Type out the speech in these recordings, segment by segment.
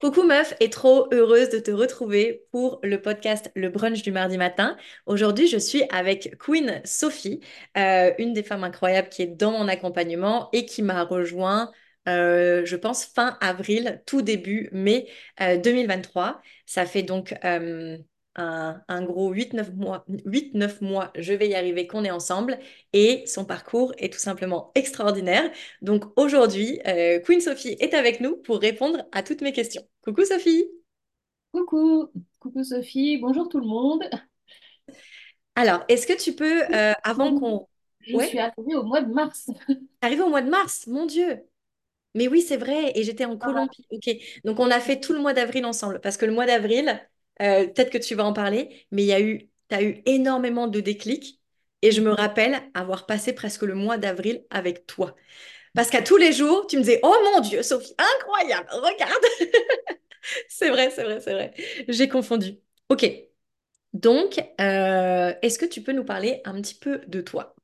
Coucou meuf et trop heureuse de te retrouver pour le podcast Le Brunch du mardi matin. Aujourd'hui, je suis avec Queen Sophie, euh, une des femmes incroyables qui est dans mon accompagnement et qui m'a rejoint, euh, je pense, fin avril, tout début mai euh, 2023. Ça fait donc euh, un, un gros huit neuf mois, huit neuf mois, je vais y arriver, qu'on est ensemble. Et son parcours est tout simplement extraordinaire. Donc aujourd'hui, euh, Queen Sophie est avec nous pour répondre à toutes mes questions. Coucou Sophie! Coucou, coucou Sophie, bonjour tout le monde. Alors, est-ce que tu peux, euh, avant qu'on... Je suis arrivée au mois de mars. arrivé au mois de mars, mon Dieu! Mais oui, c'est vrai, et j'étais en. Colombie. Ok, donc on a fait tout le mois d'avril ensemble, parce que le mois d'avril, euh, peut-être que tu vas en parler, mais il y a eu, tu as eu énormément de déclics, et je me Mhm. rappelle avoir passé presque le mois d'avril avec toi. Parce qu'à tous les jours, tu me disais, Oh mon Dieu, Sophie, incroyable, regarde! C'est vrai, c'est vrai, c'est vrai. J'ai confondu. Ok, donc, euh, est-ce que tu peux nous parler un petit peu de toi?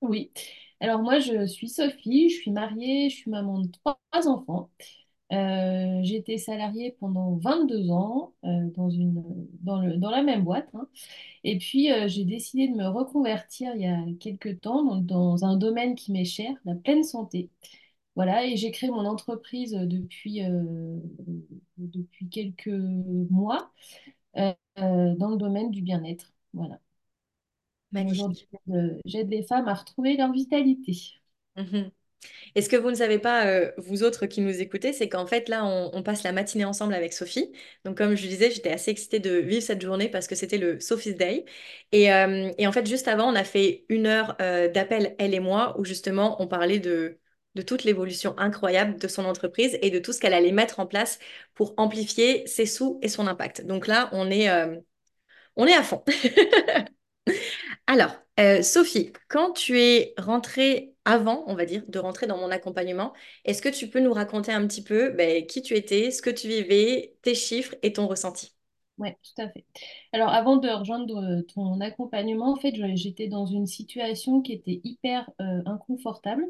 Oui. Alors moi, je suis Sophie, je suis mariée, je suis maman de trois enfants. Euh, j'ai été salariée pendant 22 ans euh, dans une, dans le, dans la même boîte. hein. Et puis, euh, j'ai décidé de me reconvertir il y a quelques temps dans, dans un domaine qui m'est cher, la pleine santé. Voilà, et j'ai créé mon entreprise depuis, euh, depuis quelques mois. euh, euh, dans le domaine du bien-être. Voilà. Aujourd'hui, Magnifique. j'aide les femmes à retrouver leur vitalité. Mhm. Et ce que vous ne savez pas, euh, vous autres qui nous écoutez, c'est qu'en fait, là, on, passe la matinée ensemble avec Sophie. Donc, comme je disais, j'étais assez excitée de vivre cette journée parce que c'était le Sophie's Day. Et, euh, en fait, juste avant, on a fait une heure euh, d'appel, elle et moi, où justement, on parlait de, de toute l'évolution incroyable de son entreprise et de tout ce qu'elle allait mettre en place pour amplifier ses sous et son impact. Donc là, on est, on est à fond. Alors, Sophie, quand tu es rentrée avant, on va dire, de rentrer dans mon accompagnement, est-ce que tu peux nous raconter un petit peu ben, qui tu étais, ce que tu vivais, tes chiffres et ton ressenti? Oui, tout à fait. Alors, avant de rejoindre euh, ton accompagnement, en fait, j'étais dans une situation qui était hyper euh, inconfortable.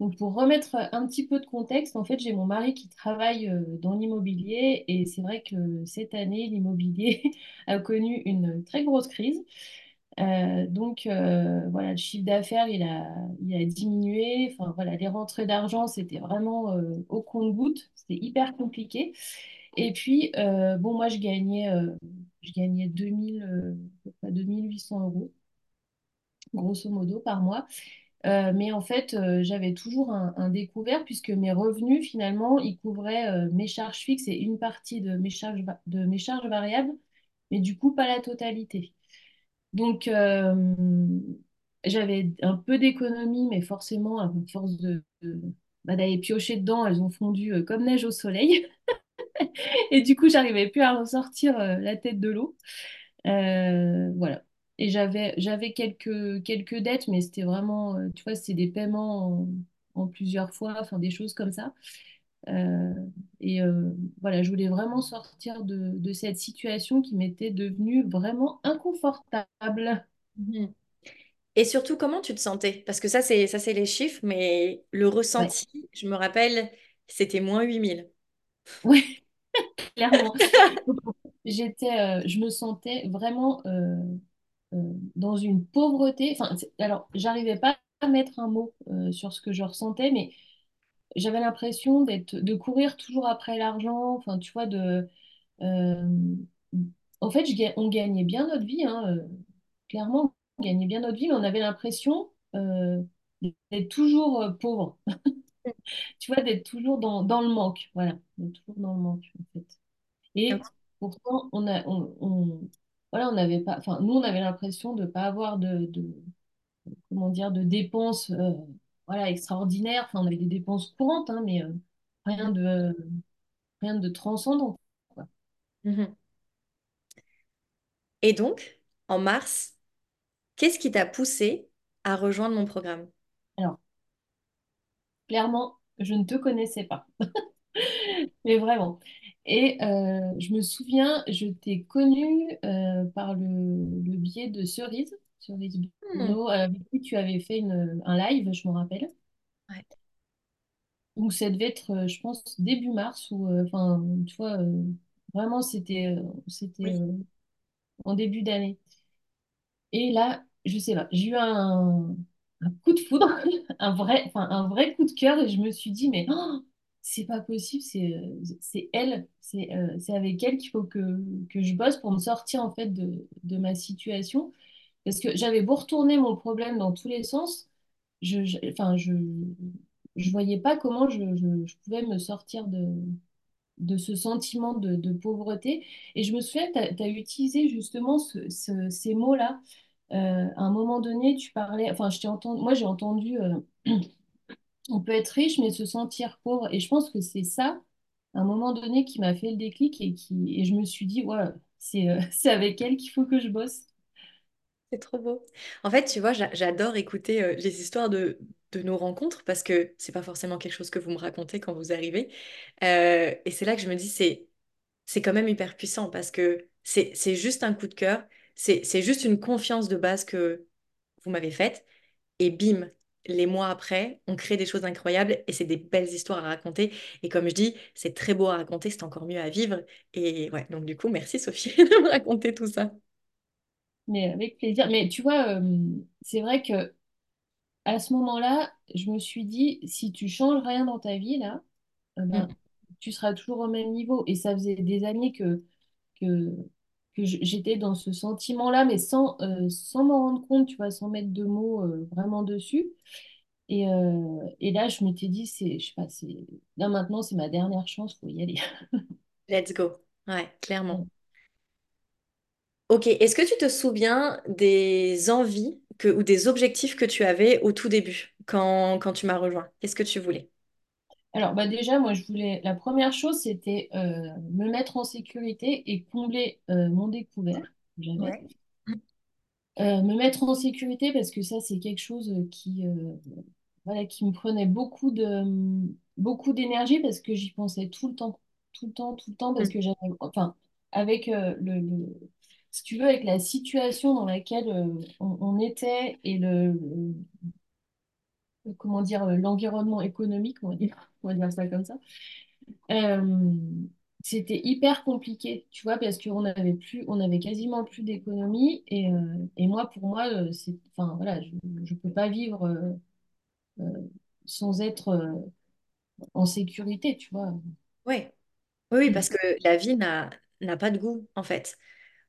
Donc, pour remettre un petit peu de contexte, en fait, j'ai mon mari qui travaille euh, dans l'immobilier et c'est vrai que cette année, l'immobilier a connu une très grosse crise. Euh, donc euh, voilà, le chiffre d'affaires, il a, diminué. Enfin voilà, les rentrées d'argent, c'était vraiment euh, au compte-gouttes. C'était hyper compliqué. Et puis, bon, moi, je gagnais, je gagnais 2000, euh, à peu près 2800 euros, grosso modo, par mois. Mais en fait, j'avais toujours un, découvert puisque mes revenus, finalement, ils couvraient mes charges fixes et une partie de mes charges variables, mais du coup, pas la totalité. Donc, euh, j'avais un peu d'économie, mais forcément, à force de, bah, d'aller piocher dedans, elles ont fondu euh, comme neige au soleil. Et du coup, j'arrivais plus à ressortir euh, la tête de l'eau. Voilà. Et j'avais, quelques, dettes, mais c'était vraiment, tu vois, c'est des paiements en, en plusieurs fois, enfin des choses comme ça. Euh, et euh, voilà, je voulais vraiment sortir de, de cette situation qui m'était devenue vraiment inconfortable. Mhm. Et surtout, comment tu te sentais? Parce que ça, c'est ça, c'est les chiffres, mais le Ouais, ressenti, je me rappelle, c'était moins 8000. ouais, clairement. J'étais, euh, je me sentais vraiment euh, euh, dans une pauvreté. Enfin, alors, j'arrivais pas à mettre un mot sur ce que je ressentais, mais j'avais l'impression d'être, de courir toujours après l'argent. Enfin, tu vois, de, euh, en fait, je on gagnait bien notre vie, hein, euh, clairement, on gagnait bien notre vie, mais on avait l'impression euh, d'être toujours pauvre. Tu vois, d'être toujours dans, dans le manque. Voilà, d'être toujours dans le manque, en fait. Et pourtant, on a, on, on- voilà, on n'avait pas, enfin, nous, on avait l'impression de ne pas avoir de, de, comment dire, de dépenses, voilà, extraordinaires. Enfin, on avait des dépenses courantes, hein, mais euh, rien de, rien de transcendant, quoi. Mhm. Et donc, en mars, qu'est-ce qui t'a poussé à rejoindre mon programme? Alors, clairement, je ne te connaissais pas, mais vraiment. Et euh, je me souviens, je t'ai connue euh, par le, le biais de Cerise, Hmm. Bruno, avec qui tu avais fait une, un live, je me rappelle. Ouais. Donc ça devait être, euh, je pense, début mars ou, euh, enfin, tu vois, euh, vraiment, c'était c'était Oui, euh, en début d'année. Et là, je sais pas, j'ai eu un, un coup de foudre, un vrai, enfin, un vrai coup de cœur et je me suis dit, mais oh, c'est pas possible, c'est elle, c'est euh, c'est avec elle qu'il faut que, que je bosse pour me sortir en fait de, de ma situation. Parce que j'avais beau retourner mon problème dans tous les sens, je, je- enfin, je, je voyais pas comment je, je, pouvais me sortir de, de ce sentiment de, pauvreté. Et je me souviens, tu as, utilisé justement ce- ce- ces mots-là. Euh, à un moment donné, tu parlais, enfin, je entendu, moi j'ai entendu, euh, on peut être riche mais se sentir pauvre. Et je pense que c'est ça, à un moment donné, qui m'a fait le déclic et, qui, et je me suis dit, ouais, euh, c'est avec elle qu'il faut que je bosse. C'est trop beau. En fait, tu vois, j'a- j'adore écouter euh, les histoires de, de nos rencontres parce que c'est pas forcément quelque chose que vous me racontez quand vous arrivez. Euh, et c'est là que je me dis, c'est quand même hyper puissant parce que c'est juste un coup de cœur, c'est c'est juste une confiance de base que vous m'avez faite. Et bim, les mois après, on crée des choses incroyables et c'est des belles histoires à raconter. Et comme je dis, c'est très beau à raconter, c'est encore mieux à vivre. Et ouais, donc du coup, merci Sophie de me raconter tout ça. Mais avec plaisir. Mais tu vois, euh, c'est vrai que à ce moment-là, je me suis dit, si tu changes rien dans ta vie, là, eh ben, Mm. tu seras toujours au même niveau. Et ça faisait des années que, que, que j'étais dans ce sentiment-là, mais sans, euh, sans m'en rendre compte, tu vois, sans mettre de mots euh, vraiment dessus. Et, euh, et là, je m'étais dit, c'est, je sais pas, c'est, là maintenant, c'est ma dernière chance, faut y aller. Let's go. Ouais, clairement. Ok, est-ce que tu te souviens des envies que, ou des objectifs que tu avais au tout début quand, quand tu m'as rejoint? Qu'est-ce que tu voulais? Alors, bah déjà, moi, je voulais, la première chose, c'était euh, me mettre en sécurité et combler euh, mon découvert que j'avais. Ouais. Euh, me mettre en sécurité parce que ça, c'est quelque chose qui, voilà, qui me prenait beaucoup de, beaucoup d'énergie parce que j'y pensais tout le temps, tout le temps, tout le temps parce Mm. que j'avais, enfin, avec le, le- si tu veux, avec la situation dans laquelle euh, on, on était et le, le- comment dire, l'environnement économique, on va dire, on va dire ça comme ça, euh, c'était hyper compliqué, tu vois, parce qu'on avait plus, on avait quasiment plus d'économie et, euh, et moi, pour moi, c'est, enfin, voilà, je ne peux pas vivre euh, sans être en sécurité, tu vois. Oui, oui, parce que la vie n'a n'a pas de goût, en fait.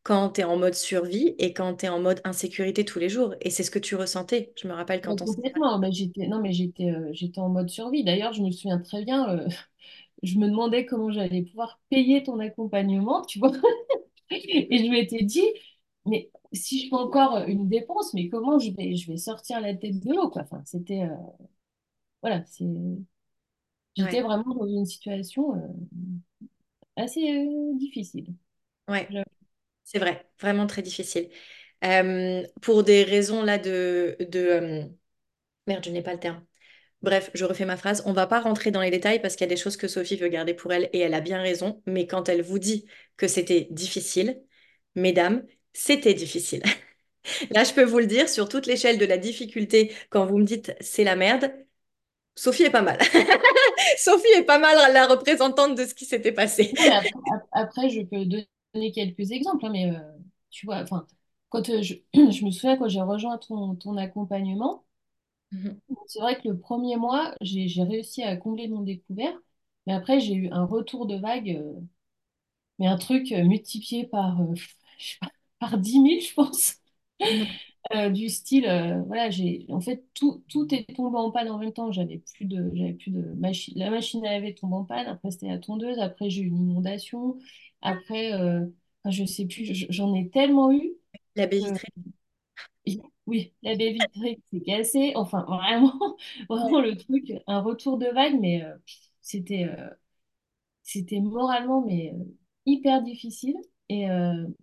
Quand tu es en mode survie et quand tu es en mode insécurité tous les jours. Et c'est ce que tu ressentais. Je me rappelle quand on s'est... complètement, mais j'étais, non, mais j'étais, euh, j'étais en mode survie. D'ailleurs, je me souviens très bien, euh, je me demandais comment j'allais pouvoir payer ton accompagnement, tu vois. Et je m'étais dit, mais si je fais encore une dépense, mais comment je vais, je vais sortir la tête de l'eau, quoi. Enfin, c'était, euh, voilà, c'est, j'étais Ouais, vraiment dans une situation assez difficile. ouais. C'est vrai. Vraiment très difficile. Pour des raisons là de... de Merde, je n'ai pas le terme. Bref, je refais ma phrase. On va pas rentrer dans les détails parce qu'il y a des choses que Sophie veut garder pour elle et elle a bien raison. Mais quand elle vous dit que c'était difficile, mesdames, c'était difficile. Là, je peux vous le dire, sur toute l'échelle de la difficulté, quand vous me dites c'est la merde, Sophie est pas mal. Sophie est pas mal la représentante de ce qui s'était passé. Après, ap- après, je peux quelques exemples, hein, mais euh, tu vois, enfin, quand euh, je, je me souviens quand j'ai rejoint ton, ton accompagnement, Mhm. c'est vrai que le premier mois, j'ai, réussi à combler mon découvert, mais après, j'ai eu un retour de vague, euh, mais un truc multiplié par, je sais pas, par dix mille je pense. Mhm. Euh, du style, euh, voilà, j'ai, en fait, tout, tout est tombé en panne en même temps. J'avais plus de, j'avais plus de machine. La machine à laver tombe en panne. Après, c'était la tondeuse. Après, j'ai eu une inondation. Après, euh, je sais plus, j'en ai tellement eu La baie vitrée. oui, la baie vitrée s'est cassée. Enfin, vraiment, vraiment le truc, un retour de vague, mais euh, c'était, c'était moralement, mais hyper difficile. Et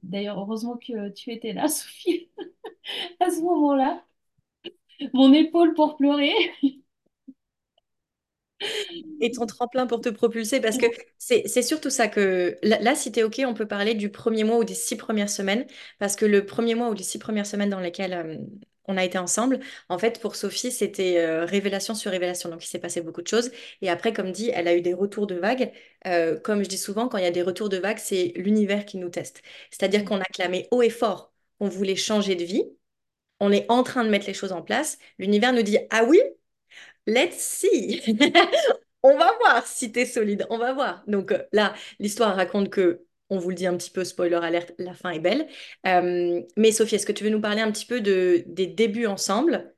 d'ailleurs, heureusement que tu étais là, Sophie, à ce moment-là. Mon épaule pour pleurer. Et ton tremplin pour te propulser, parce que c'est surtout ça que là, là, si tu es OK, on peut parler du premier mois ou des six premières semaines, parce que le premier mois ou les six premières semaines dans lesquelles, euh, on a été ensemble, en fait, pour Sophie, c'était euh, révélation sur révélation. Donc, il s'est passé beaucoup de choses. Et après, comme dit, elle a eu des retours de vagues. Euh, comme je dis souvent, quand il y a des retours de vagues, c'est l'univers qui nous teste. C'est-à-dire qu'on a clamé haut et fort qu'on voulait changer de vie. On est en train de mettre les choses en place. L'univers nous dit, ah oui, let's see. On va voir si tu solide, on va voir. Donc euh, là, l'histoire raconte que, on vous le dit un petit peu, spoiler alerte, la fin est belle. Euh, mais Sophie, est-ce que tu veux nous parler un petit peu de, des débuts ensemble?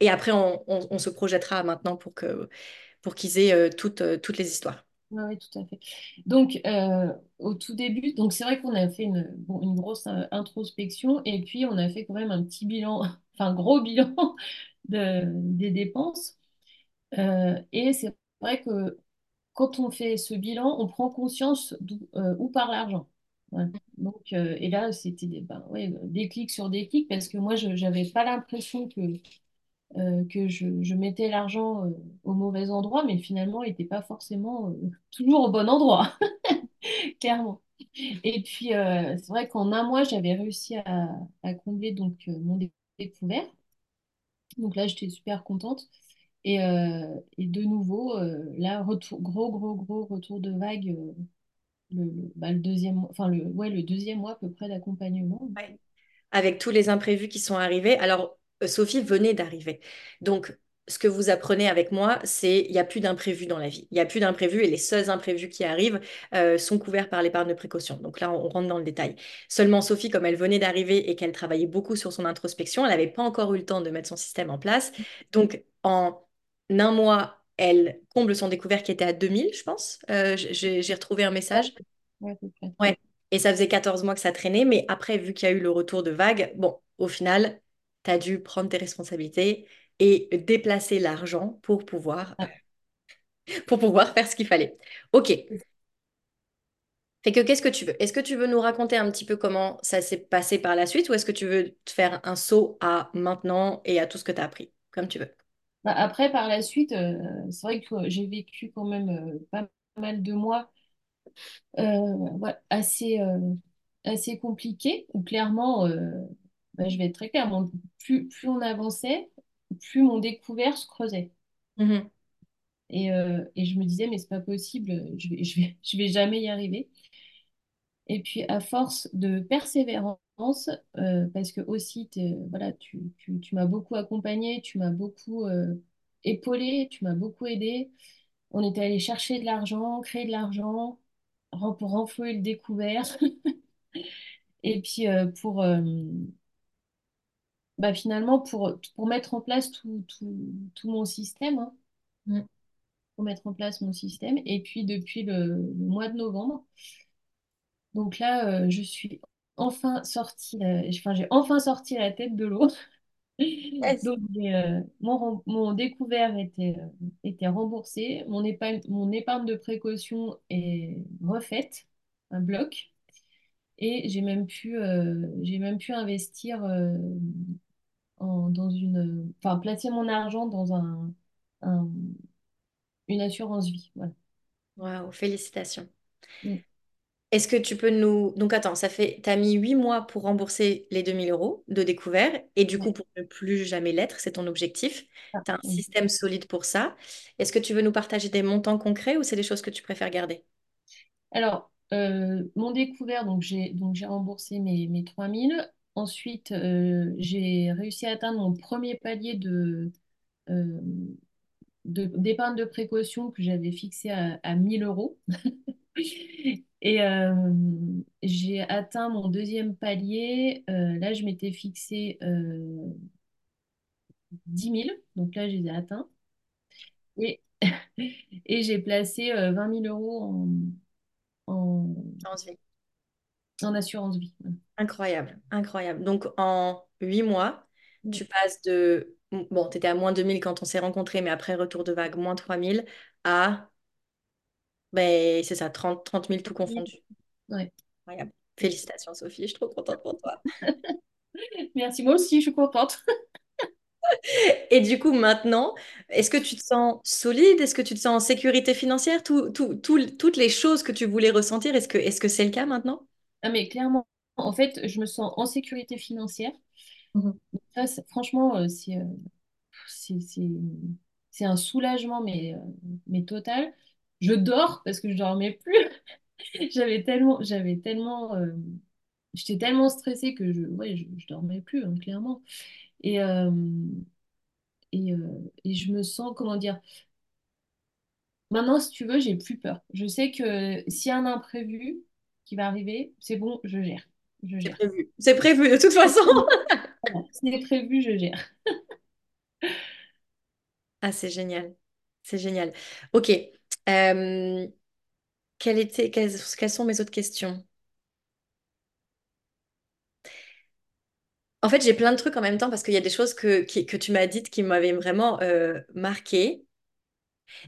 Et après, on, se projettera maintenant pour qu'ils aient euh, toutes, toutes les histoires. Oui, tout à fait. Donc, euh, au tout début, donc c'est vrai qu'on a fait une, bon, une grosse euh, introspection et puis on a fait quand même un petit bilan, enfin gros bilan de, des dépenses. Euh, et c'est vrai que quand on fait ce bilan, on prend conscience d'où où part l'argent. Et là, c'était des, ben, des clics sur des clics parce que moi, je n'avais pas l'impression que euh, que je, mettais l'argent euh, au mauvais endroit, mais finalement, il n'était pas forcément euh, toujours au bon endroit, clairement. Et puis, c'est vrai qu'en un mois, j'avais réussi à, combler donc, mon dé- découvert. Donc là, j'étais super contente. Et, de nouveau, là, gros, gros, gros retour de vague bah, le deuxième, enfin, le, ouais, le deuxième mois à peu près d'accompagnement. Avec tous les imprévus qui sont arrivés. Alors, Sophie venait d'arriver. Donc, ce que vous apprenez avec moi, c'est il n'y a plus d'imprévus dans la vie. Il n'y a plus d'imprévus et les seuls imprévus qui arrivent euh, sont couverts par l'épargne de précaution. Donc là, on rentre dans le détail. Seulement, Sophie, comme elle venait d'arriver et qu'elle travaillait beaucoup sur son introspection, elle n'avait pas encore eu le temps de mettre son système en place. Donc, en un mois, elle comble son découvert qui était à 2000, je pense. Euh, j'ai retrouvé un message. Ouais. Et ça faisait 14 mois que ça traînait, mais après, vu qu'il y a eu le retour de vague, bon, au final, tu as dû prendre tes responsabilités et déplacer l'argent pour pouvoir, pour pouvoir faire ce qu'il fallait. Ok. Fait que qu'est-ce que tu veux? Est-ce que tu veux nous raconter un petit peu comment ça s'est passé par la suite ou est-ce que tu veux te faire un saut à maintenant et à tout ce que tu as appris? Comme tu veux? Bah, après, par la suite, euh, c'est vrai que j'ai vécu quand même euh, pas mal de mois euh, assez, assez compliqués, où clairement, bah, je vais être très claire, plus, plus on avançait, plus mon découvert se creusait. Mhm. Et, euh, et je me disais, mais c'est pas possible, je vais, je vais, je vais jamais y arriver. Et puis, à force de persévérance, euh, parce que aussi, voilà, tu, tu, tu m'as beaucoup accompagné, tu m'as beaucoup euh, épaulé, tu m'as beaucoup aidé. On était allé chercher de l'argent, créer de l'argent pour renflouer le découvert. Et puis, euh, pour, bah, finalement, pour, pour mettre en place tout, tout, tout mon système, hein, Mhm. pour mettre en place mon système. Et puis, depuis le, le mois de novembre, donc là, euh, je suis enfin sortie, euh, enfin, j'ai enfin sorti la tête de l'eau. Yes. Donc, euh, mon, mon découvert était, euh, était remboursé. Mon épargne, mon épargne de précaution est refaite, un bloc. Et j'ai même pu, euh, j'ai même pu investir en- dans une, enfin, placer mon argent dans un, un- une assurance vie. Voilà. Waouh, félicitations. Mm. Est-ce que tu peux nous... Donc attends, ça fait... Tu as mis 8 mois pour rembourser les 2000 euros de découvert et du coup Ouais. pour ne plus jamais l'être, c'est ton objectif. Ah, Tu as un système solide pour ça. Est-ce que tu veux nous partager des montants concrets ou c'est des choses que tu préfères garder? Alors, euh, mon découvert, donc j'ai donc j'ai remboursé mes, mes 3000. Ensuite, euh, j'ai réussi à atteindre mon premier palier euh, de- d'épargne de précaution que j'avais fixé à, à 1000 euros. Et euh, j'ai atteint mon deuxième palier. Là, je m'étais fixé euh, 10 000. Donc là, je les ai atteints. Et, j'ai placé euh, 20 000 euros en, en. En assurance vie. Incroyable, incroyable. Donc en 8 mois, Voilà. tu passes de... Bon, tu étais à moins 2000 quand on s'est rencontrés, mais après retour de vague, moins 3000 à... Ben, c'est ça, trente trente mille tout confondu. Ouais. Incroyable. Félicitations Sophie, je suis trop contente pour toi. Merci, moi aussi, je suis contente. Et du coup, maintenant, est-ce que tu te sens solide? Est-ce que tu te sens en sécurité financière? Tout, tout- tout- toutes les choses que tu voulais ressentir, est-ce que, est-ce que c'est le cas maintenant? Ah, mais clairement, en fait, je me sens en sécurité financière. Ça, c'est- franchement, euh, c'est euh, c'est c'est- c'est un soulagement, mais, euh, mais total. Je dors parce que je dormais plus. J'avais tellement, j'avais tellement, euh, j'étais tellement stressée que je, ouais, je, je dormais plus, hein, clairement. Et, euh, et, euh, et je me sens, comment dire, maintenant, si tu veux, j'ai plus peur. Je sais que s'il y a un imprévu qui va arriver, c'est bon, je gère. Je C'est gère. prévu. C'est prévu de toute façon. C'est prévu, je gère. Ah, c'est génial. C'est génial. Ok. Euh, quelles étaient, quelles, quelles sont mes autres questions? En fait, j'ai plein de trucs en même temps parce qu'il y a des choses que, qui- que tu m'as dites qui m'avaient vraiment euh, marqué.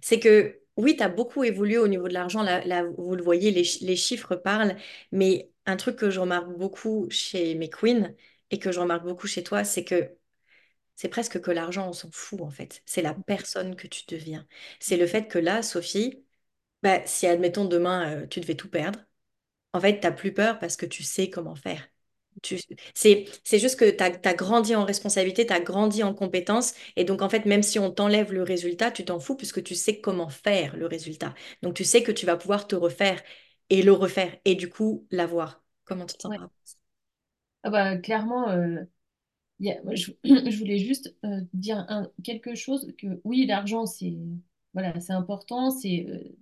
C'est que oui, tu as beaucoup évolué au niveau de l'argent. Là, vous le voyez, les, chi- les chiffres parlent. Mais un truc que je remarque beaucoup chez mes queens et que je remarque beaucoup chez toi, c'est que c'est presque que l'argent, on s'en fout en fait. C'est la personne que tu deviens. C'est le fait que là, Sophie, bah, si admettons demain, euh, tu devais tout perdre. En fait, t'as plus peur parce que tu sais comment faire. C'est, c'est juste que tu as, grandi en responsabilité, tu as grandi en compétence. Et donc, en fait, même si on t'enlève le résultat, tu t'en fous puisque tu sais comment faire le résultat. Donc, tu sais que tu vas pouvoir te refaire et le refaire et du coup, l'avoir. Comment tu te sens Ouais. Ah bah, clairement, euh, il y a- moi, je, je voulais juste euh, dire un- quelque chose que oui, l'argent, c'est voilà, c'est important, c'est euh,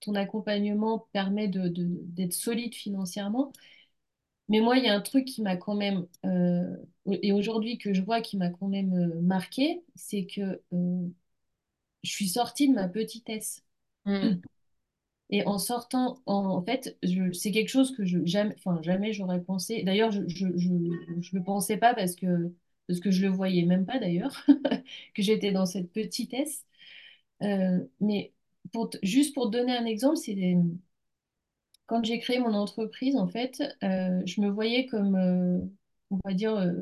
ton accompagnement permet de, de- d'être solide financièrement. Mais moi, il y a un truc qui m'a quand même, euh, et aujourd'hui que je vois qui m'a quand même euh, marqué, c'est que euh, je suis sortie de ma petitesse. Hmm. Et en sortant, en, en fait, c'est quelque chose que je jamais, enfin jamais j'aurais pensé. D'ailleurs, je je, je, je le pensais pas parce que parce que je le voyais même pas d'ailleurs que j'étais dans cette petitesse. Euh, mais pour te- juste pour te donner un exemple, c'est des- quand j'ai créé mon entreprise, en fait, euh, je me voyais comme, euh, on va dire, euh,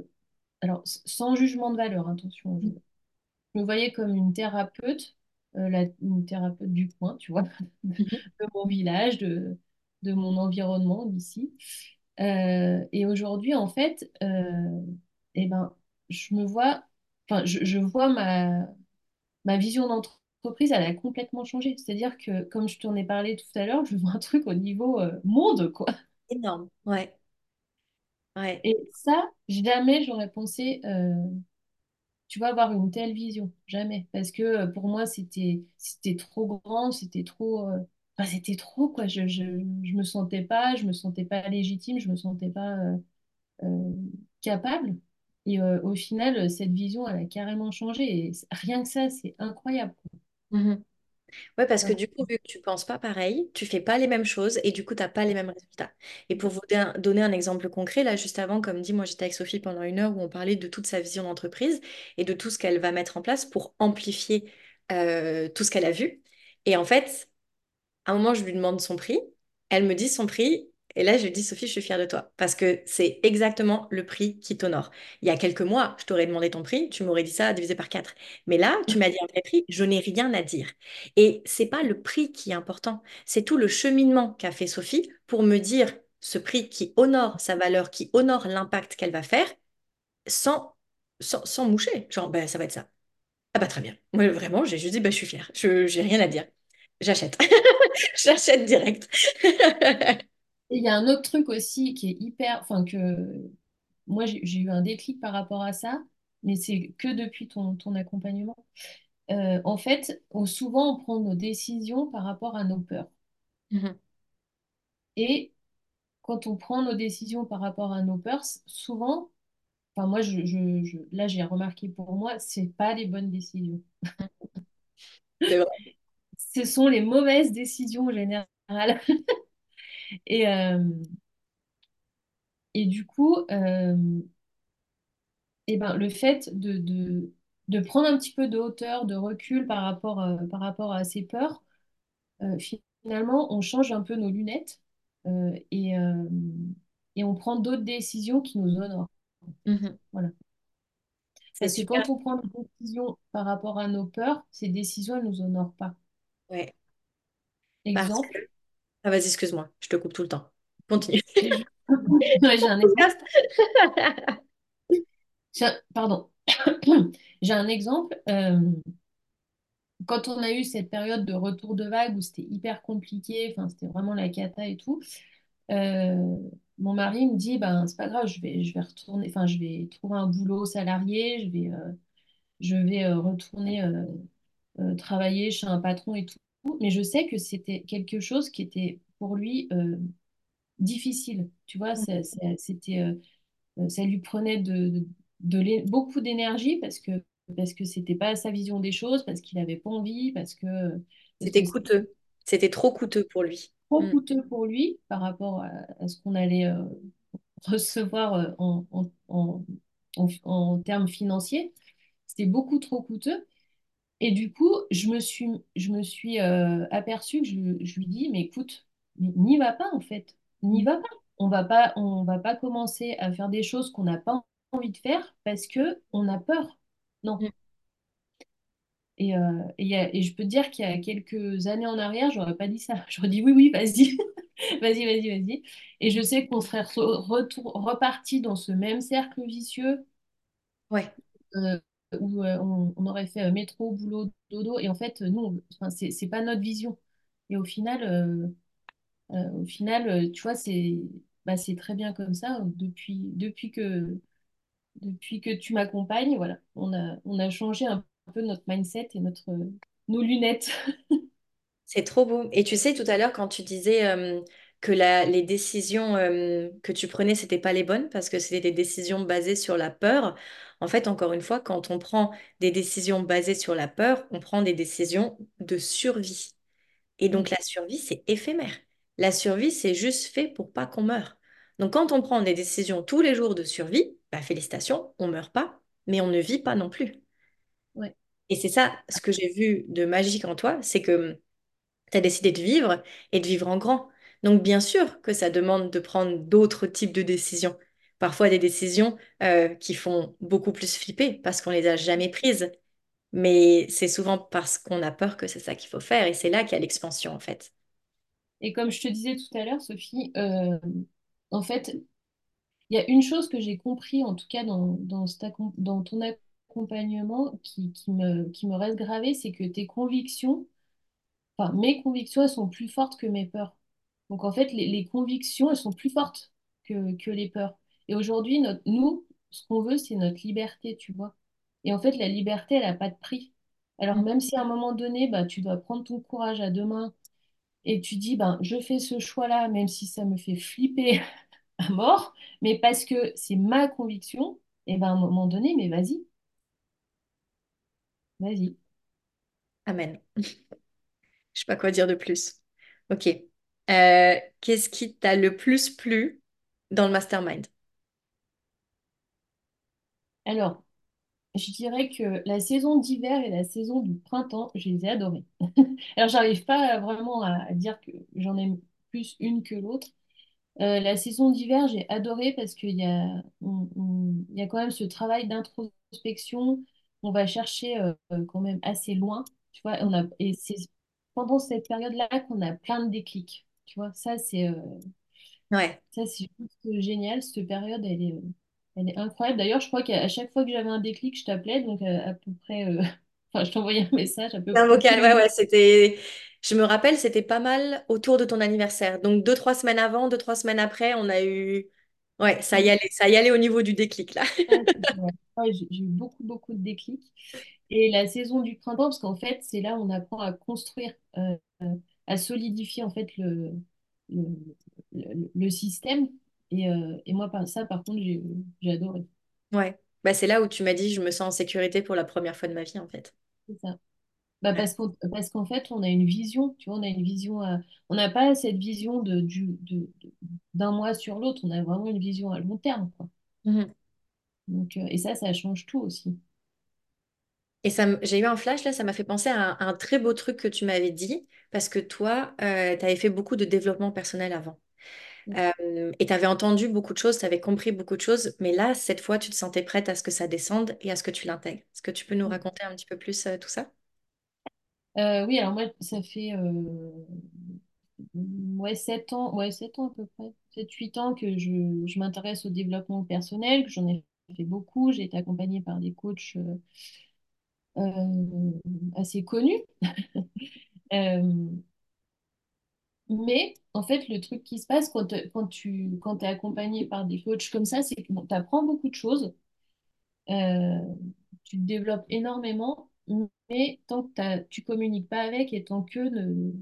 alors sans jugement de valeur, attention, je, je me voyais comme une thérapeute, la, une thérapeute du coin, tu vois, de Mhm. mon village, de, de mon environnement d'ici. Et aujourd'hui, en fait, eh ben, je me vois, enfin, je, je vois ma, ma vision d'entreprise, elle a complètement changé. C'est-à-dire que, comme je t'en ai parlé tout à l'heure, je vois un truc au niveau euh, monde, quoi. Énorme. Ouais, ouais. Et ça, jamais j'aurais pensé, euh, tu vois, avoir une telle vision. Jamais. Parce que euh, pour moi, c'était c'était trop grand, c'était trop... euh, enfin, c'était trop, quoi. Je, je, je me sentais pas, je me sentais pas légitime, je me sentais pas capable. Et euh, au final, cette vision, elle a carrément changé. Et rien que ça, c'est incroyable. Mhm. Ouais, parce que du coup, vu que tu penses pas pareil, tu fais pas les mêmes choses et du coup, t'as pas les mêmes résultats. Et pour vous don- donner un exemple concret, là, juste avant, comme dit, moi, j'étais avec Sophie pendant une heure où on parlait de toute sa vision d'entreprise et de tout ce qu'elle va mettre en place pour amplifier euh, tout ce qu'elle a vu. Et en fait, à un moment, je lui demande son prix. Elle me dit son prix. Et là, je dis, Sophie, je suis fière de toi. Parce que c'est exactement le prix qui t'honore. Il y a quelques mois, je t'aurais demandé ton prix. Tu m'aurais dit ça divisé par 4. Mais là, tu m'as dit un vrai prix. Je n'ai rien à dire. Et c'est pas le prix qui est important. C'est tout le cheminement qu'a fait Sophie pour me dire ce prix qui honore sa valeur, qui honore l'impact qu'elle va faire sans, sans, moucher. Genre, ben, ça va être ça. Ah bah très bien. Moi, vraiment, j'ai juste dit, bah, je suis fière. Je, j'ai rien à dire. J'achète. J'achète direct. Et il y a un autre truc aussi qui est hyper, enfin que moi j'ai eu un déclic par rapport à ça, mais c'est que depuis ton, ton accompagnement. Euh, en fait, on- souvent on prend nos décisions par rapport à nos peurs. Mhm. Et quand on prend nos décisions par rapport à nos peurs, souvent, enfin moi je, je- je- là j'ai remarqué pour moi, c'est pas les bonnes décisions. C'est vrai. Ce sont les mauvaises décisions en général. Et, euh, et du coup, euh, eh ben, le fait de, de, de prendre un petit peu de hauteur, de recul par rapport, euh, par rapport à ces peurs, finalement, on change un peu nos lunettes et, et on prend d'autres décisions qui nous honorent. Mhm. Voilà. C'est Parce que super. quand on prend des décisions par rapport à nos peurs, ces décisions, elles ne nous honorent pas. Ouais. Exemple, Ah, vas-y, excuse-moi, je te coupe tout le temps. Continue. j'ai un exemple. Pardon. J'ai un exemple. euh, quand on a eu cette période de retour de vague où c'était hyper compliqué, c'était vraiment la cata et tout, euh, mon mari me dit, ben, c'est pas grave, je vais, retourner, enfin, je vais trouver un boulot salarié, je vais, euh, je vais retourner travailler chez un patron et tout. Mais je sais que c'était quelque chose qui était pour lui euh, difficile. Tu vois, ça, ça- c'était, euh, euh, ça lui prenait de, de, de l'é- beaucoup d'énergie parce que parce que c'était pas sa vision des choses, parce qu'il avait pas envie, parce que C'était coûteux. C'était trop coûteux pour lui. trop Mm. coûteux pour lui par rapport à, à ce qu'on allait euh, recevoir en, en, en termes financiers. C'était beaucoup trop coûteux. Et du coup, je me suis, je me suis euh, aperçue que je, je lui dis, mais écoute, n'y va pas en fait, n'y va pas. On va pas, on va pas commencer à faire des choses qu'on n'a pas envie de faire parce que on a peur. Non. Mm. Et, euh, et, il y a- et je peux te dire qu'il y a quelques années en arrière, j'aurais pas dit ça. J'aurais dit oui, oui, vas-y, vas-y, vas-y, vas-y. Et je sais qu'on serait re- reparti dans ce même cercle vicieux Ouais, euh, où euh, on, aurait fait euh, métro, boulot, dodo. Et en fait, nous, on- enfin, c'est c'est pas notre vision. Et au final, euh, euh, au final, euh, tu vois, c'est bah, très bien comme ça. Depuis, depuis que, depuis que tu m'accompagnes, voilà, on a, changé un peu notre mindset et notre, nos lunettes. c'est trop beau. Et tu sais, tout à l'heure, quand tu disais euh, que la- les décisions euh, que tu prenais, c'était pas les bonnes parce que c'était des décisions basées sur la peur. En fait, encore une fois, quand on prend des décisions basées sur la peur, on prend des décisions de survie. Et donc la survie, c'est éphémère. La survie, c'est juste fait pour pas qu'on meure. Donc quand on prend des décisions tous les jours de survie, bah, félicitations, on meurt pas, mais on ne vit pas non plus. Ouais. Et c'est ça, ce que j'ai vu de magique en toi, c'est que tu as décidé de vivre et de vivre en grand. Donc bien sûr que ça demande de prendre d'autres types de décisions. Parfois des décisions euh, qui font beaucoup plus flipper parce qu'on les a jamais prises. Mais c'est souvent parce qu'on a peur que c'est ça qu'il faut faire. Et c'est là qu'il y a l'expansion en fait. Et comme je te disais tout à l'heure, Sophie, euh, en fait, il y a une chose que j'ai compris, en tout cas dans, ton accompagnement, qui, me, reste gravé, c'est que tes convictions, enfin, mes convictions, sont plus fortes que mes peurs. Donc, en fait, les, les convictions, elles sont plus fortes que, que les peurs. Et aujourd'hui, notre, nous, ce qu'on veut, c'est notre liberté, tu vois. Et en fait, la liberté, elle n'a pas de prix. Alors, même si à un moment donné, bah, tu dois prendre ton courage à deux mains et tu dis, ben, je fais ce choix-là, même si ça me fait flipper à mort, mais parce que c'est ma conviction, et ben, à un moment donné, mais vas-y, vas-y. Amen. Je sais pas quoi dire de plus. Ok. Euh, qu'est-ce qui t'a le plus plu dans le mastermind? Alors, je dirais que la saison d'hiver et la saison du printemps, je les ai adorées. Alors, j'arrive pas vraiment à, dire que j'en aime plus une que l'autre. Euh, la saison d'hiver, j'ai adoré parce qu'il y a, il y a quand même ce travail d'introspection. On va chercher euh, quand même assez loin, tu vois. On a, et c'est pendant cette période-là qu'on a plein de déclics, tu vois. Ça, c'est euh, Ouais. ça, c'est juste génial. Cette période, elle est, euh, elle est incroyable. D'ailleurs, je crois qu'à chaque fois que j'avais un déclic, je t'appelais, donc euh, à, peu près, enfin, je t'envoyais un message à peu Un vocal, ouais, ouais, c'était. Je me rappelle, c'était pas mal autour de ton anniversaire. Donc deux, trois semaines avant, deux, trois semaines après, on a eu. Ouais, ça y allait, ça y allait au niveau du déclic là. Ouais, vrai. Ouais, j'ai eu beaucoup, beaucoup de déclics. Et la saison du printemps, parce qu'en fait, c'est là où on apprend à construire, euh, à solidifier en fait le, le, le- le système. Et, euh, et moi, ça, par contre, j'ai j'ai adoré. Ouais. Bah, c'est là où tu m'as dit, je me sens en sécurité pour la première fois de ma vie, en fait. C'est ça. Bah Ouais. parce qu'en, parce qu'en fait, on a une vision, tu vois, on a une vision, à- on n'a pas cette vision de, du, de, de- d'un mois sur l'autre, on a vraiment une vision à long terme, quoi. Mhm. Donc, euh, et ça, ça change tout aussi. Et ça, j'ai eu un flash là, ça m'a fait penser à un, à un très beau truc que tu m'avais dit, parce que toi, tu avais fait beaucoup de développement personnel avant. Euh, et tu avais entendu beaucoup de choses, tu avais compris beaucoup de choses, mais là, cette fois, tu te sentais prête à ce que ça descende et à ce que tu l'intègres. Est-ce que tu peux nous raconter un petit peu plus euh, tout ça? Euh, oui, alors moi, ça fait euh, ouais, 7 ans, ouais, 7 ans à peu près, sept huit ans que je, je m'intéresse au développement personnel, que j'en ai fait beaucoup. J'ai été accompagnée par des coachs euh, euh, assez connus. Euh, mais en fait, le truc qui se passe quand, tu quand es accompagné par des coachs comme ça, c'est que tu apprends beaucoup de choses. Euh, tu te développes énormément, mais tant que tu communiques pas avec et tant que ne,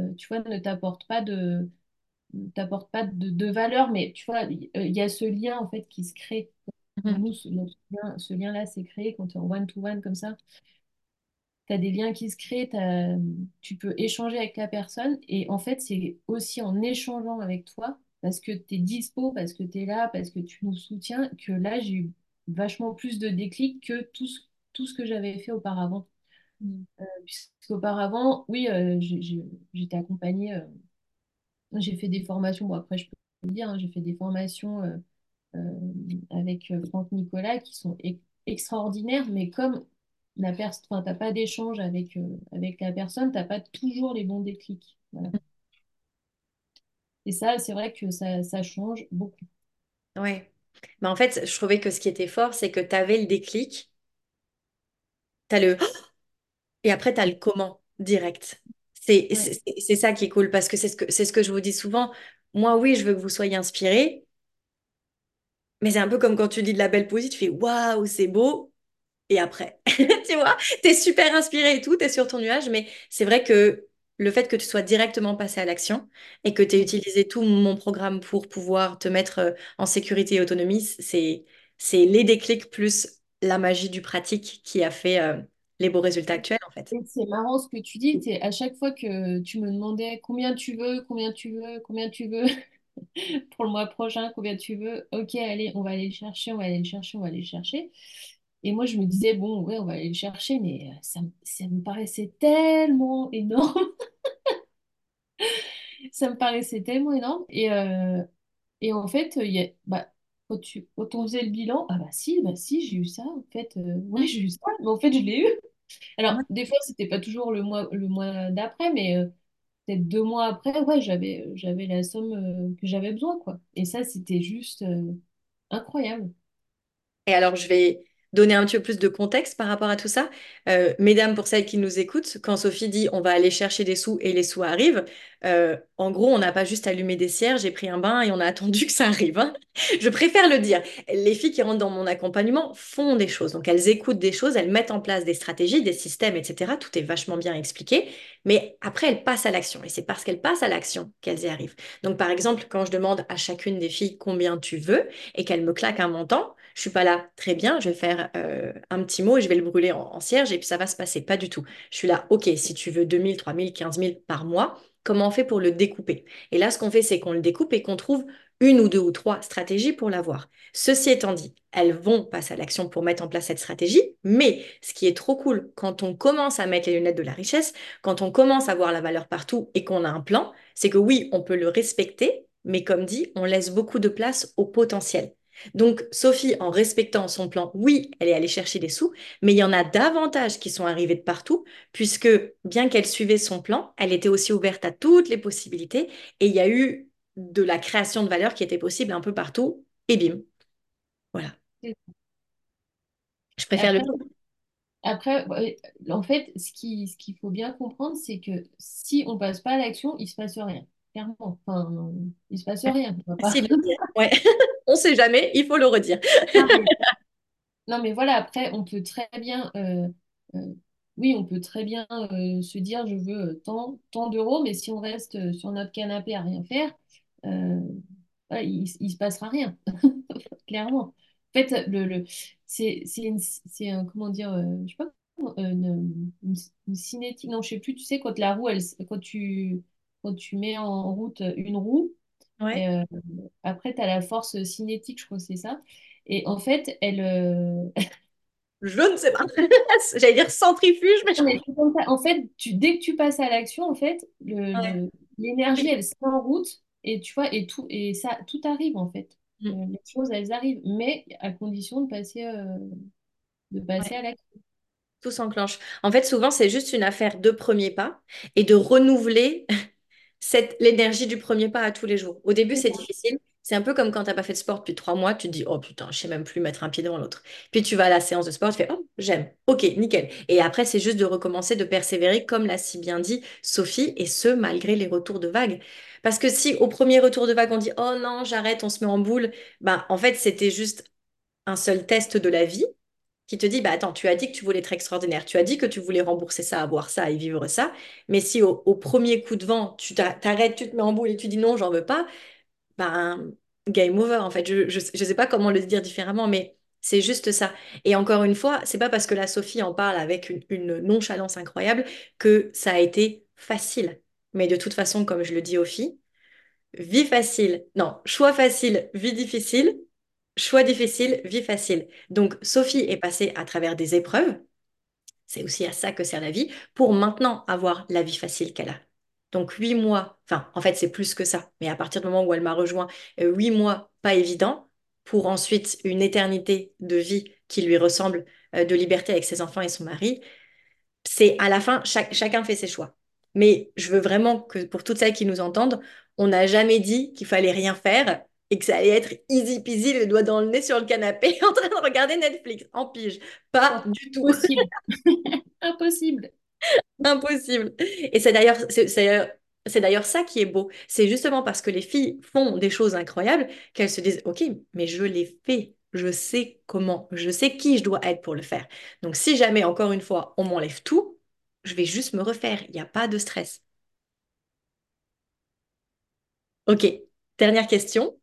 euh, tu vois, ne t'apporte pas de, t'apporte pas de, valeur, mais tu vois, il y a ce lien en fait qui se crée. Pour Mhm. nous, ce, lien-là s'est créé quand tu es en one-to-one comme ça. Tu as des liens qui se créent, t'as- tu peux échanger avec la personne et en fait, c'est aussi en échangeant avec toi, parce que tu es dispo, parce que tu es là, parce que tu nous soutiens, que là, j'ai eu vachement plus de déclic que tout ce, tout ce que j'avais fait auparavant. Puisqu'auparavant, oui, euh, j'étais accompagnée, euh, j'ai fait des formations, bon après je peux le dire, hein, j'ai fait des formations euh, euh, avec euh, Franck Nicolas qui sont e- extraordinaires, mais comme la personne, t'as pas d'échange avec, euh, avec la personne, t'as pas toujours les bons déclics. Voilà. Et ça, c'est vrai que ça, ça change beaucoup. Ouais. Mais en fait, je trouvais que ce qui était fort, c'est que tu avais le déclic, tu as le et après tu as le comment direct. C'est Ouais. ça qui est cool parce que c'est ce que ce que je vous dis souvent. Moi, oui, je veux que vous soyez inspirés, mais c'est un peu comme quand tu lis de la belle poésie, tu fais waouh, c'est beau. Et après, tu vois, t'es super inspiré et tout, t'es sur ton nuage, mais c'est vrai que le fait que tu sois directement passé à l'action et que tu aies utilisé tout mon programme pour pouvoir te mettre euh, en sécurité et autonomie, c'est, c'est les déclics plus la magie du pratique qui a fait euh, les beaux résultats actuels, en fait. C'est marrant ce que tu dis, c'est à chaque fois que tu me demandais combien tu veux, combien tu veux, combien tu veux pour le mois prochain, combien tu veux, ok, allez, on va aller le chercher, on va aller le chercher, on va aller le chercher. Et moi, je me disais, bon, ouais, on va aller le chercher, mais euh, ça, me- ça me paraissait tellement énorme. Ça me paraissait tellement énorme. Et, euh, et en fait, il y a, bah, quand, tu, quand on faisait le bilan, ah bah si, bah si, j'ai eu ça. En fait, euh, ouais, j'ai eu ça. Mais en fait, je l'ai eu. Alors, des fois, c'était pas toujours le mois, le mois d'après, mais euh, deux mois après, ouais, j'avais, j'avais la somme euh, que j'avais besoin, quoi. Et ça, c'était juste euh, incroyable. Et alors, je vais donner un petit peu plus de contexte par rapport à tout ça. Euh, mesdames, pour celles qui nous écoutent, quand Sophie dit on va aller chercher des sous et les sous arrivent, euh, en gros, on n'a pas juste allumé des cierges, j'ai pris un bain et on a attendu que ça arrive. hein. Je préfère le dire. Les filles qui rentrent dans mon accompagnement font des choses. Donc, elles écoutent des choses, elles mettent en place des stratégies, des systèmes, etc. Tout est vachement bien expliqué. Mais après, elles passent à l'action. Et c'est parce qu'elles passent à l'action qu'elles y arrivent. Donc, par exemple, quand je demande à chacune des filles combien tu veux et qu'elles me claquent un montant, je suis pas là, très bien, je vais faire euh, un petit mot et je vais le brûler en, en cierge et puis ça va se passer. Pas du tout. Je suis là, ok, si tu veux 2000, 3000, 15000 par mois, comment on fait pour le découper? Et là, ce qu'on fait, c'est qu'on le découpe et qu'on trouve une ou deux ou trois stratégies pour l'avoir. Ceci étant dit, elles vont passer à l'action pour mettre en place cette stratégie, mais ce qui est trop cool, quand on commence à mettre les lunettes de la richesse, quand on commence à voir la valeur partout et qu'on a un plan, c'est que oui, on peut le respecter, mais comme dit, on laisse beaucoup de place au potentiel. Donc, Sophie, en respectant son plan, oui, elle est allée chercher des sous, mais il y en a davantage qui sont arrivés de partout, puisque bien qu'elle suivait son plan, elle était aussi ouverte à toutes les possibilités, et il y a eu de la création de valeur qui était possible un peu partout, et bim, voilà. Je préfère le Après, dire. Après, en fait, ce qui, ce qu'il faut bien comprendre, c'est que si on passe pas à l'action, il se passe rien. Clairement. Enfin, il se passe rien. On. Ouais. On sait jamais, il faut le redire. Non, mais, voilà, après, on peut très bien, euh, euh, oui, on peut très bien euh, se dire, je veux tant, tant d'euros, mais si on reste sur notre canapé à rien faire, voilà, il, il se passera rien. clairement. En fait, le, le, c'est c'est une- c'est un, comment dire, je sais pas, une, une, une cinétique, non, je sais plus, tu sais, quand la roue, elle, quand tu, quand tu mets en route une roue, et, euh, après, tu as la force cinétique, je crois que c'est ça. Et en fait, elle, euh, Je ne sais pas. J'allais dire centrifuge, mais je mais comme ça. En fait, tu, dès que tu passes à l'action, en fait, Ouais. l'énergie, elle se met en route, et tu vois, et tout, et ça, tout arrive, en fait. Euh, Mm. les choses, elles arrivent, mais à condition de passer, euh, de passer Ouais. à l'action. Tout s'enclenche. En fait, souvent, c'est juste une affaire de premier pas et de renouveler cette, l'énergie du premier pas à tous les jours. Au début, c'est difficile. C'est un peu comme quand t'as pas fait de sport depuis trois mois, tu te dis, oh putain, je sais même plus mettre un pied devant l'autre. Puis tu vas à la séance de sport, tu fais, oh, j'aime, ok, nickel. Et après, c'est juste de recommencer, de persévérer, comme l'a si bien dit Sophie, et ce, malgré les retours de vagues. Parce que si au premier retour de vague, on dit, oh non, j'arrête, on se met en boule, bah en fait, c'était juste un seul test de la vie qui te dit, bah attends, tu as dit que tu voulais être extraordinaire, tu as dit que tu voulais rembourser ça, avoir ça et vivre ça, mais si au, premier coup de vent, tu t'arrêtes, tu te mets en boule et tu dis non, j'en veux pas, ben, game over, en fait. Je, je sais pas comment le dire différemment, mais c'est juste ça. Et encore une fois, c'est pas parce que la Sophie en parle avec une, une nonchalance incroyable que ça a été facile. Mais de toute façon, comme je le dis aux filles, vie facile, non, choix facile, vie difficile, choix difficile, vie facile. Donc, Sophie est passée à travers des épreuves, c'est aussi à ça que sert la vie, pour maintenant avoir la vie facile qu'elle a. Donc huit mois, enfin en fait c'est plus que ça, mais à partir du moment où elle m'a rejoint, euh, huit mois pas évident, pour ensuite une éternité de vie qui lui ressemble, euh, de liberté avec ses enfants et son mari, c'est à la fin, chacun fait ses choix. Mais je veux vraiment que pour toutes celles qui nous entendent, on n'a jamais dit qu'il fallait rien faire et que ça allait être easy peasy, le doigt dans le nez sur le canapé en train de regarder Netflix en pige. Pas du tout. Impossible. Impossible. Impossible. Et c'est d'ailleurs, c'est c'est d'ailleurs c'est d'ailleurs ça qui est beau. C'est justement parce que les filles font des choses incroyables qu'elles se disent, OK, mais je l'ai fait. Je sais comment. Je sais qui je dois être pour le faire. Donc, si jamais, encore une fois, on m'enlève tout, je vais juste me refaire. Il n'y a pas de stress. OK. Dernière question,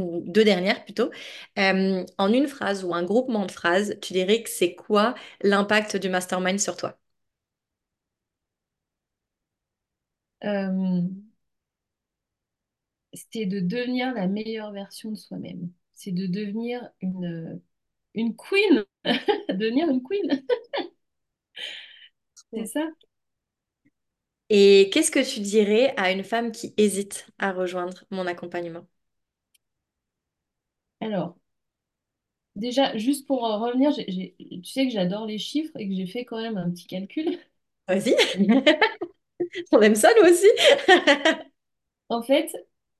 ou deux dernières plutôt. Euh, en une phrase ou un groupement de phrases, tu dirais que c'est quoi l'impact du mastermind sur toi? Euh, c'est de devenir la meilleure version de soi-même. C'est de devenir une, une queen. Devenir une queen. C'est ça. Et qu'est-ce que tu dirais à une femme qui hésite à rejoindre mon accompagnement? Alors, déjà, juste pour euh, revenir, j'ai- j'ai- tu sais que j'adore les chiffres et que j'ai fait quand même un petit calcul. Vas-y, on aime ça nous aussi. En fait,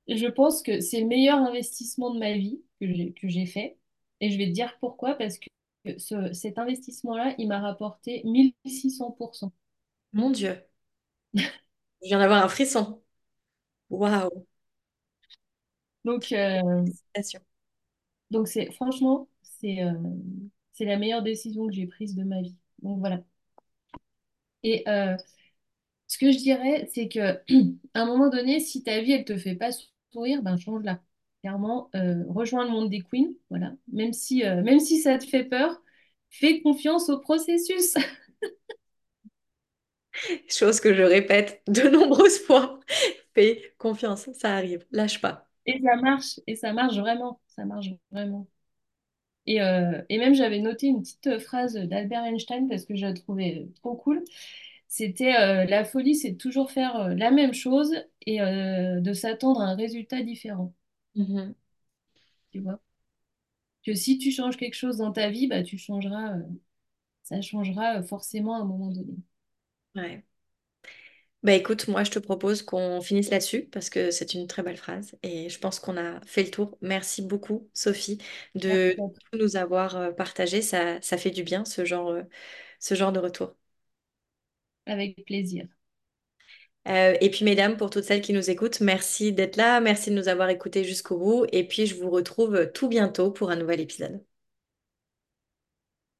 je pense que c'est le meilleur investissement de ma vie que j'ai que j'ai fait. Et je vais te dire pourquoi, parce que ce- cet investissement-là, il m'a rapporté 1600%. Mon Dieu, je viens d'avoir un frisson. Waouh, Donc, euh, félicitations. Donc c'est franchement, c'est euh, c'est la meilleure décision que j'ai prise de ma vie. Donc voilà. Et euh, ce que je dirais, c'est que à un moment donné, si ta vie, elle te fait pas sourire, ben change-la. Clairement, euh, rejoins le monde des queens, voilà. Même si, euh, même si ça te fait peur, fais confiance au processus. Chose que je répète de nombreuses fois. Fais confiance, ça arrive, lâche pas. Et ça marche, et ça marche vraiment, ça marche vraiment. Et, euh, et même, j'avais noté une petite phrase d'Albert Einstein parce que je la trouvais trop cool. C'était euh, la folie, c'est de toujours faire euh, la même chose et euh, de s'attendre à un résultat différent. Mhm. Tu vois? Que si tu changes quelque chose dans ta vie, bah, tu changeras, euh, ça changera euh, forcément à un moment donné. Ouais. Bah écoute, moi je te propose qu'on finisse là-dessus parce que c'est une très belle phrase et je pense qu'on a fait le tour. Merci beaucoup, Sophie, de Merci nous avoir euh, partagé. Ça, ça fait du bien, ce genre, euh, ce genre de retour. Avec plaisir. Euh, et puis, mesdames, pour toutes celles qui nous écoutent, merci d'être là, merci de nous avoir écoutés jusqu'au bout. Et puis, je vous retrouve tout bientôt pour un nouvel épisode.